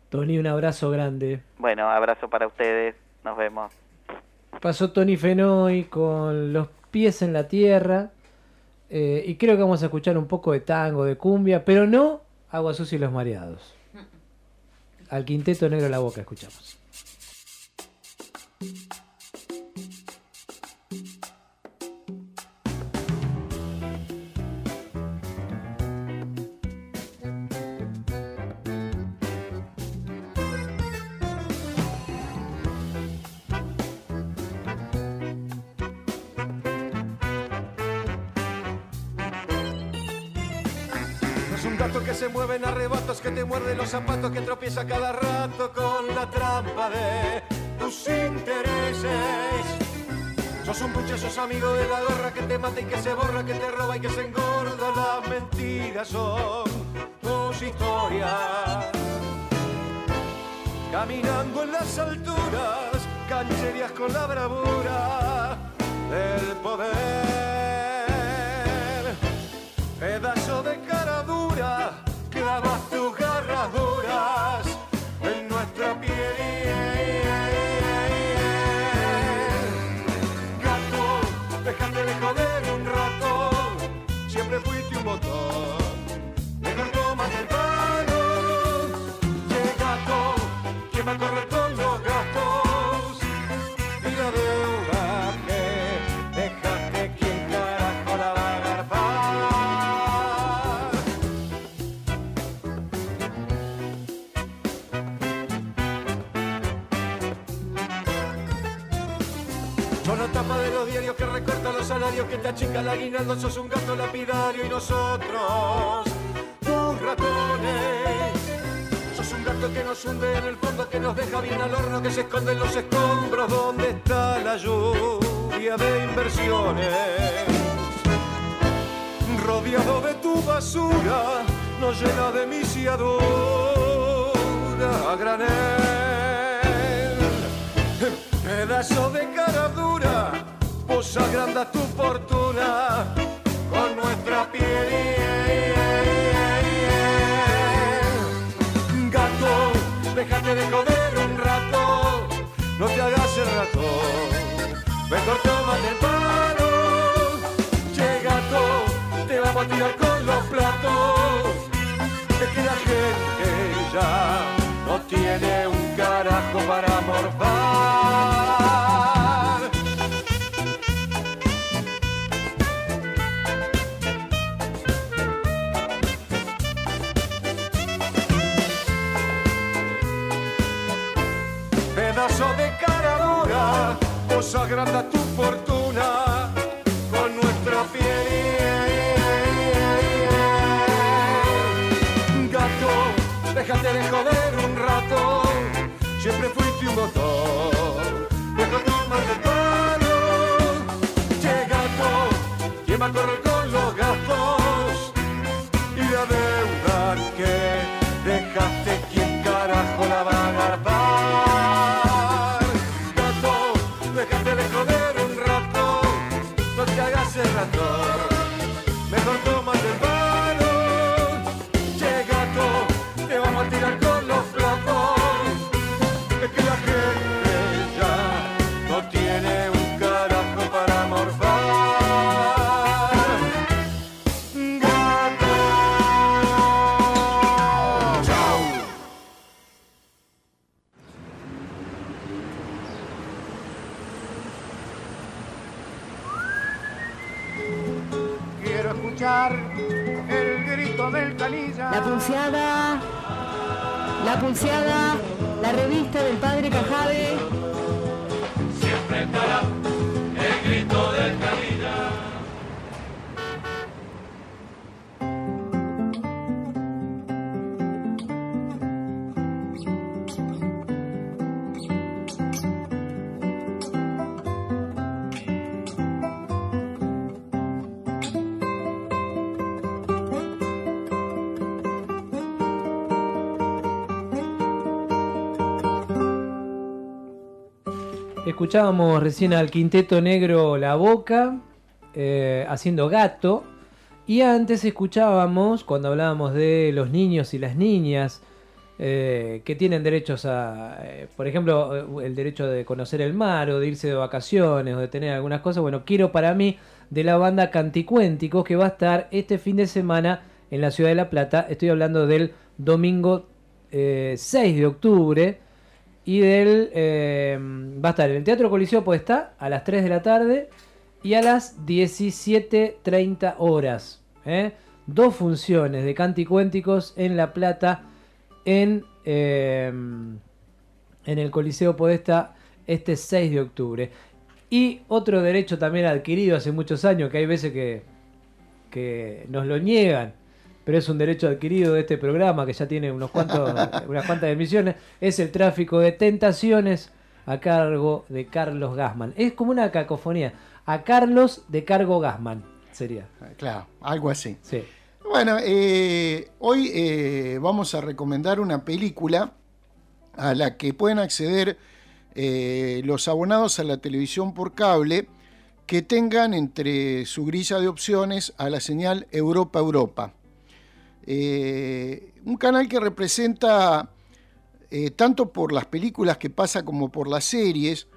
Tony, un abrazo grande. Bueno, abrazo para ustedes, nos vemos. Pasó Tony Fenoy con los pies en la tierra. eh, y creo que vamos a escuchar un poco de tango, de cumbia, pero no Agua Sucia y los Mareados. Al quinteto negro la boca escuchamos. Te muerde los zapatos, que tropieza cada rato con la trampa de tus intereses. Sos un pucho, sos amigo de la gorra que te mata y que se borra, que te roba y que se engorda. Las mentiras son tus historias. Caminando en las alturas, cancherías con la bravura del poder. Pedazo de cara dura, clavas Son la tapa de los diarios que recortan los salarios, que te achican la aguinaldo, sos un gato lapidario y nosotros, tus ratones. Sos un gato que nos hunde en el fondo, que nos deja bien al horno, que se esconde en los escombros. ¿Dónde está la lluvia de inversiones? Rodeado de tu basura, nos llena de misiadura a granel. Pedazo de cara dura, vos agrandas tu fortuna con nuestra piel. Gato, déjate de joder un rato, no te hagas el rato, mejor tómate el palo. Che gato, te vamos a tirar con los platos, es que la gente ya tiene un carajo para morfar. Pedazo de cara dura, vos agranda tu fortuna con nuestra piel. café la pulseada, la revista del padre Escuchábamos recién al quinteto negro La Boca eh, haciendo gato. Y antes escuchábamos, cuando hablábamos de los niños y las niñas eh, que tienen derechos a, eh, por ejemplo, el derecho de conocer el mar o de irse de vacaciones o de tener algunas cosas. Bueno, quiero para mí de la banda Canticuénticos que va a estar este fin de semana en la ciudad de La Plata. Estoy hablando del domingo eh, 6 de octubre. Y del. eh, va a estar en el Teatro Coliseo Podestá a las 3 de la tarde y a las 17.30 horas. ¿eh? Dos funciones de Canticuénticos en La Plata en, eh, en el Coliseo Podestá este 6 de octubre. Y otro derecho también adquirido hace muchos años, que hay veces que, que nos lo niegan, pero es un derecho adquirido de este programa que ya tiene unos cuantos, unas cuantas emisiones, es el tráfico de tentaciones a cargo de Carlos Gasman. Es como una cacofonía. A Carlos de Cargo Gasman sería. Claro, algo así. Sí. Bueno, eh, hoy eh, vamos a recomendar una película a la que pueden acceder eh, los abonados a la televisión por cable que tengan entre su grilla de opciones a la señal Europa Europa. Eh, un canal que representa, eh, tanto por las películas que pasa como por las series,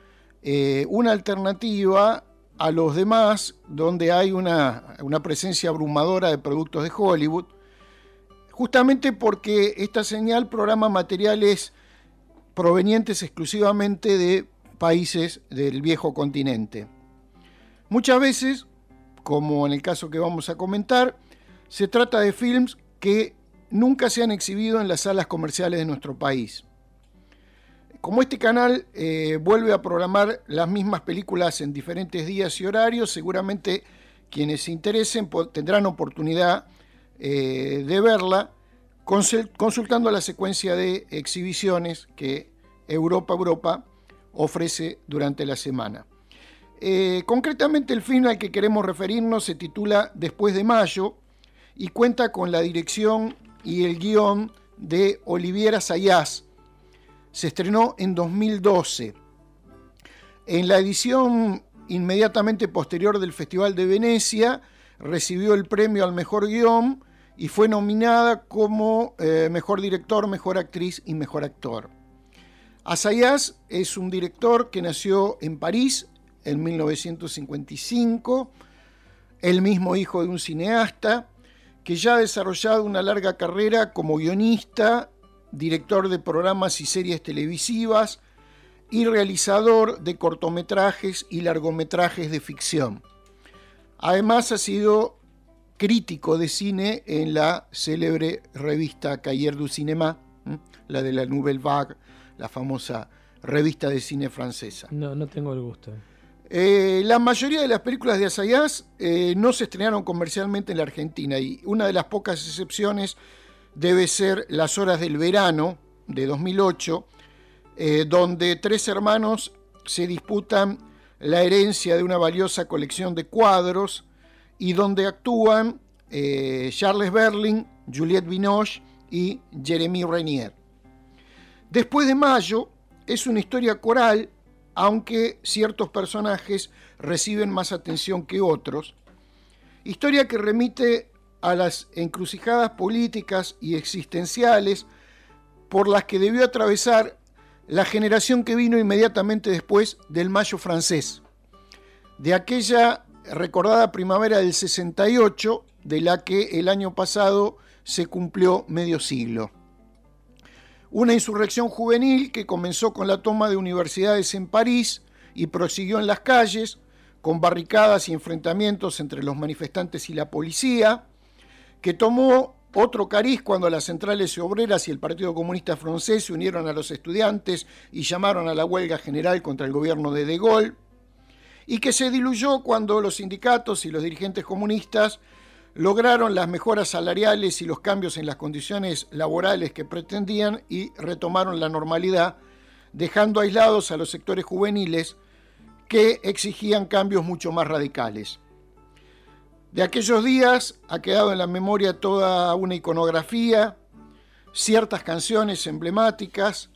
eh, una alternativa a los demás, donde hay una, una presencia abrumadora de productos de Hollywood, justamente porque esta señal programa materiales provenientes exclusivamente de países del viejo continente. Muchas veces, como en el caso que vamos a comentar, se trata de films que nunca se han exhibido en las salas comerciales de nuestro país. Como este canal eh, vuelve a programar las mismas películas en diferentes días y horarios, seguramente quienes se interesen tendrán oportunidad eh, de verla consul- consultando la secuencia de exhibiciones que Europa Europa ofrece durante la semana. Eh, concretamente el film al que queremos referirnos se titula Después de Mayo y cuenta con la dirección y el guion de Oliviera Sayas. Se estrenó en 2012. En la edición inmediatamente posterior del Festival de Venecia recibió el premio al mejor guion y fue nominada como eh, mejor director, mejor actriz y mejor actor. Assayas es un director que nació en París en 1955, el mismo hijo de un cineasta, que ya ha desarrollado una larga carrera como guionista, director de programas y series televisivas y realizador de cortometrajes y largometrajes de ficción. Además ha sido crítico de cine en la célebre revista Cahiers du Cinéma, la de la Nouvelle Vague, la famosa revista de cine francesa. No, no tengo el gusto. Eh, la mayoría de las películas de Assayas eh, no se estrenaron comercialmente en la Argentina y una de las pocas excepciones debe ser Las Horas del Verano de 2008, eh, donde tres hermanos se disputan la herencia de una valiosa colección de cuadros y donde actúan Charles Berling, Juliette Binoche y Jeremy Renier. Después de Mayo es una historia coral, aunque ciertos personajes reciben más atención que otros. Historia que remite a las encrucijadas políticas y existenciales por las que debió atravesar la generación que vino inmediatamente después del Mayo francés, de aquella recordada primavera del 68, de la que el año pasado se cumplió medio siglo. Una insurrección juvenil que comenzó con la toma de universidades en París y prosiguió en las calles, con barricadas y enfrentamientos entre los manifestantes y la policía, que tomó otro cariz cuando las centrales obreras y el Partido Comunista francés se unieron a los estudiantes y llamaron a la huelga general contra el gobierno de De Gaulle, y que se diluyó cuando los sindicatos y los dirigentes comunistas lograron las mejoras salariales y los cambios en las condiciones laborales que pretendían y retomaron la normalidad, dejando aislados a los sectores juveniles que exigían cambios mucho más radicales. De aquellos días ha quedado en la memoria toda una iconografía, ciertas canciones emblemáticas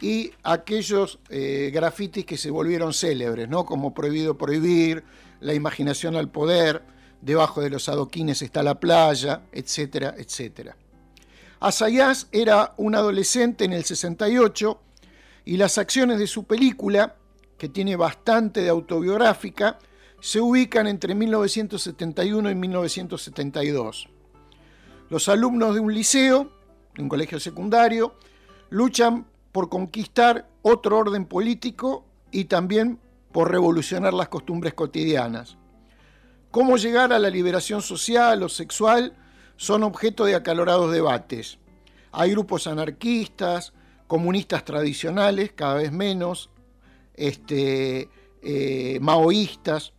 y aquellos eh, grafitis que se volvieron célebres, ¿no? como Prohibido Prohibir, La Imaginación al Poder, Debajo de los adoquines está la playa, etcétera, etcétera. Asayas era un adolescente en el 68 y las acciones de su película, que tiene bastante de autobiográfica, se ubican entre 1971 y 1972. Los alumnos de un liceo, de un colegio secundario, luchan por conquistar otro orden político y también por revolucionar las costumbres cotidianas. Cómo llegar a la liberación social o sexual son objeto de acalorados debates. Hay grupos anarquistas, comunistas tradicionales, cada vez menos, este, eh, maoístas.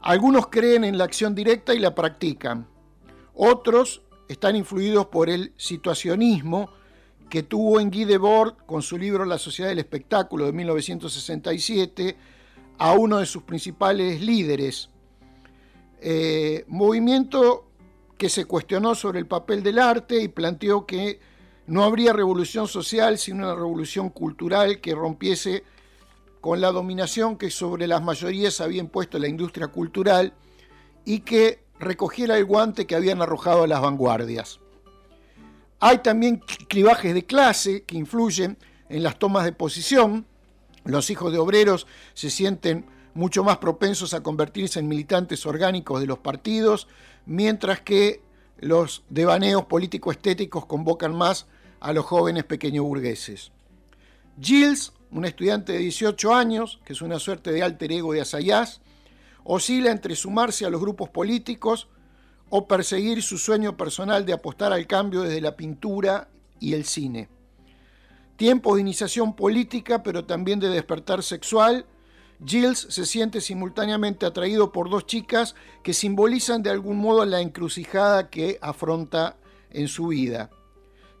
Algunos creen en la acción directa y la practican. Otros están influidos por el situacionismo que tuvo en Guy Debord con su libro La sociedad del espectáculo de 1967 a uno de sus principales líderes. Eh, movimiento que se cuestionó sobre el papel del arte y planteó que no habría revolución social sino una revolución cultural que rompiese con la dominación que sobre las mayorías había impuesto la industria cultural y que recogiera el guante que habían arrojado las vanguardias. Hay también clivajes de clase que influyen en las tomas de posición. Los hijos de obreros se sienten mucho más propensos a convertirse en militantes orgánicos de los partidos, mientras que los devaneos político-estéticos convocan más a los jóvenes pequeño burgueses. Gilles un estudiante de 18 años, que es una suerte de alter ego de Asayas, oscila entre sumarse a los grupos políticos o perseguir su sueño personal de apostar al cambio desde la pintura y el cine. Tiempo de iniciación política, pero también de despertar sexual, Gilles se siente simultáneamente atraído por dos chicas que simbolizan de algún modo la encrucijada que afronta en su vida.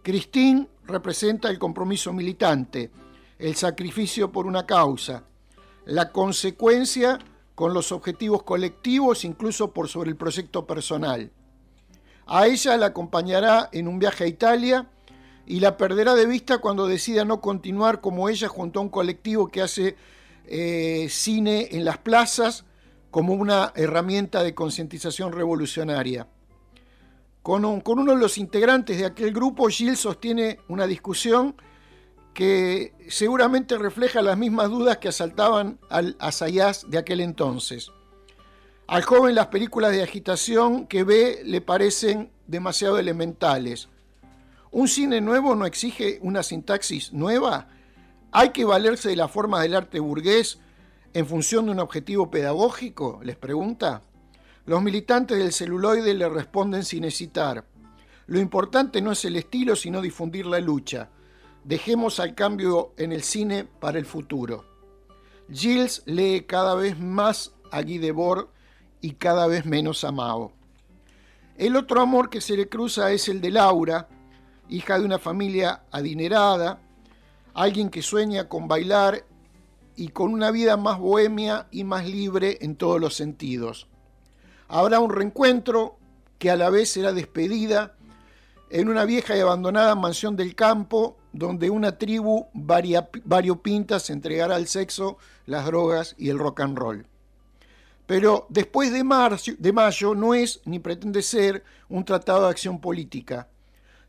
Christine representa el compromiso militante, el sacrificio por una causa, la consecuencia con los objetivos colectivos, incluso por sobre el proyecto personal. A ella la acompañará en un viaje a Italia y la perderá de vista cuando decida no continuar como ella junto a un colectivo que hace eh, cine en las plazas como una herramienta de concientización revolucionaria. Con, uno de los integrantes de aquel grupo, Gilles sostiene una discusión que seguramente refleja las mismas dudas que asaltaban al Asayas de aquel entonces. Al joven las películas de agitación que ve le parecen demasiado elementales. ¿Un cine nuevo no exige una sintaxis nueva? ¿Hay que valerse de la forma del arte burgués en función de un objetivo pedagógico? les pregunta. Los militantes del celuloide le responden sin hesitar. Lo importante no es el estilo, sino difundir la lucha. Dejemos al cambio en el cine para el futuro. Gilles lee cada vez más a Guy Debord y cada vez menos a Mao. El otro amor que se le cruza es el de Laura, hija de una familia adinerada, alguien que sueña con bailar y con una vida más bohemia y más libre en todos los sentidos. Habrá un reencuentro que a la vez será despedida en una vieja y abandonada mansión del campo donde una tribu variopinta se entregará al sexo, las drogas y el rock and roll. Pero después de, marzo, de mayo no es ni pretende ser un tratado de acción política,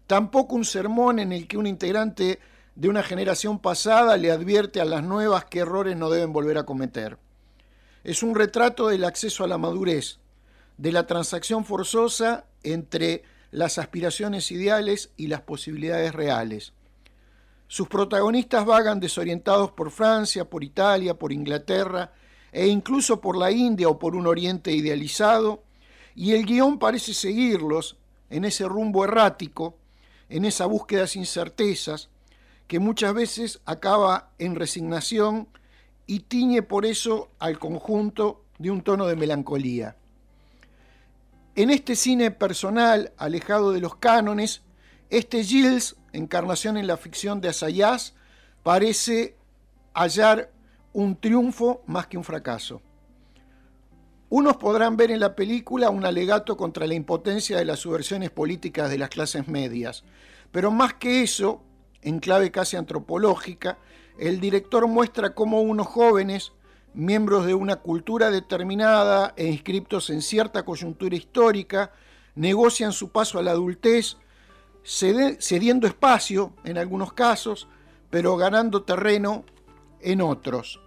tampoco un sermón en el que un integrante de una generación pasada le advierte a las nuevas qué errores no deben volver a cometer. Es un retrato del acceso a la madurez, de la transacción forzosa entre las aspiraciones ideales y las posibilidades reales sus protagonistas vagan desorientados por Francia, por Italia, por Inglaterra, e incluso por la India o por un Oriente idealizado, y el guion parece seguirlos en ese rumbo errático, en esa búsqueda sin certezas, que muchas veces acaba en resignación y tiñe por eso al conjunto de un tono de melancolía. En este cine personal, alejado de los cánones, este Gilles, encarnación en la ficción de Assayas, parece hallar un triunfo más que un fracaso. Unos podrán ver en la película un alegato contra la impotencia de las subversiones políticas de las clases medias, pero más que eso, en clave casi antropológica, el director muestra cómo unos jóvenes, miembros de una cultura determinada e inscriptos en cierta coyuntura histórica, negocian su paso a la adultez, cediendo espacio en algunos casos, pero ganando terreno en otros.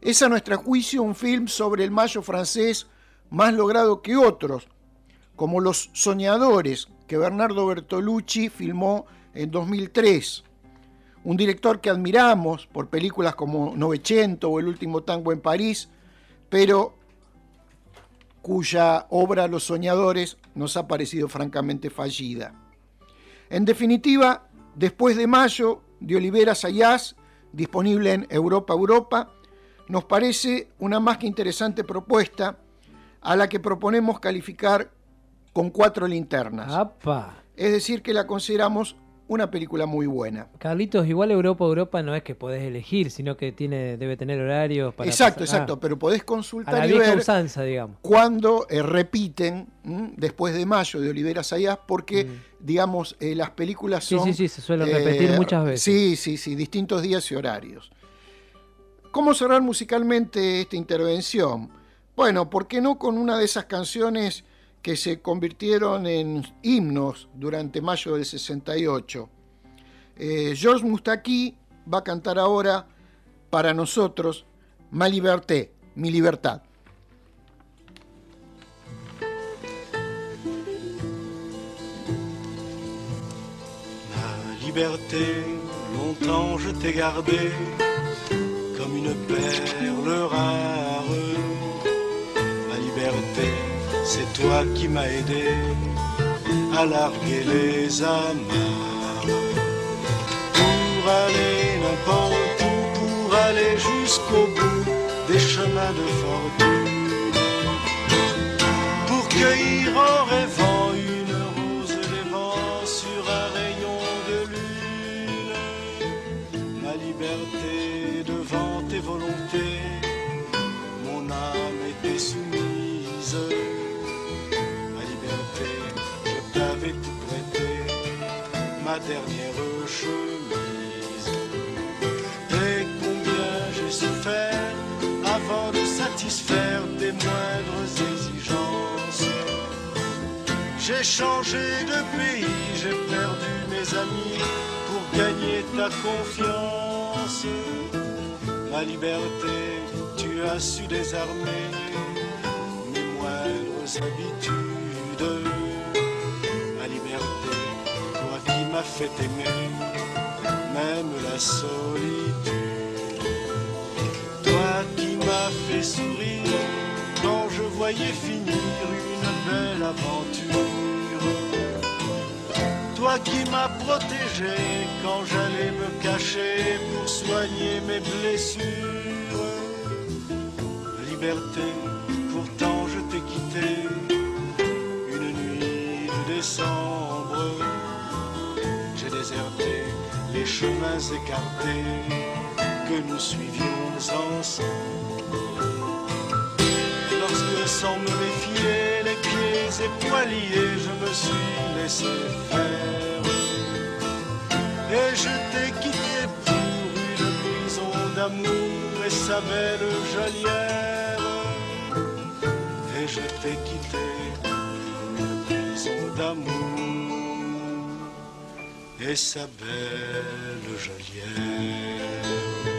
Es a nuestro juicio un film sobre el mayo francés más logrado que otros, como Los Soñadores, que Bernardo Bertolucci filmó en 2003. Un director que admiramos por películas como Novecento o El último tango en París, pero cuya obra Los Soñadores nos ha parecido francamente fallida. En definitiva, después de mayo de Olivera Sayas, disponible en Europa Europa, nos parece una más que interesante propuesta a la que proponemos calificar con cuatro linternas. ¡Apa! Es decir, que la consideramos una película muy buena. Carlitos, igual Europa, Europa no es que podés elegir, sino que tiene, debe tener horarios para. exacto, pasar- exacto, Ah, pero podés a consultar la y ver usanza, digamos. cuando eh, repiten ¿m? después de mayo de Olivera Sayas, porque, digamos, eh, las películas Mm. Sí, son... sí, sí, se suelen repetir muchas veces. Sí, sí, sí, distintos días y horarios. ¿Cómo cerrar musicalmente esta intervención? Bueno, ¿por qué no con una de esas canciones que se convirtieron en himnos durante mayo del 68? Eh, Georges Moustaki va a cantar ahora para nosotros Ma Liberté, mi libertad. Ma liberté, longtemps je t'ai gardée comme une perle rare. Ma liberté, c'est toi qui m'as aidé à larguer les amarres. Pour aller n'importe où, pour aller jusqu'au bout des chemins de fortune. Pour cueillir en rêvant dernière chemise. Et combien j'ai souffert avant de satisfaire tes moindres exigences. J'ai changé de pays, j'ai perdu mes amis pour gagner ta confiance. Ma liberté, tu as su désarmer mes moindres habitudes. Fait aimer, même la solitude. Toi qui m'as fait sourire quand je voyais finir une belle aventure. Toi qui m'as protégé quand j'allais me cacher pour soigner mes blessures. Liberté, chemins écartés que nous suivions ensemble. Lorsque sans me méfier, les pieds liés, je me suis laissé faire. Et je t'ai quitté pour une prison d'amour et sa belle geôlière. Et je t'ai quitté pour une prison d'amour et sa belle geôlière.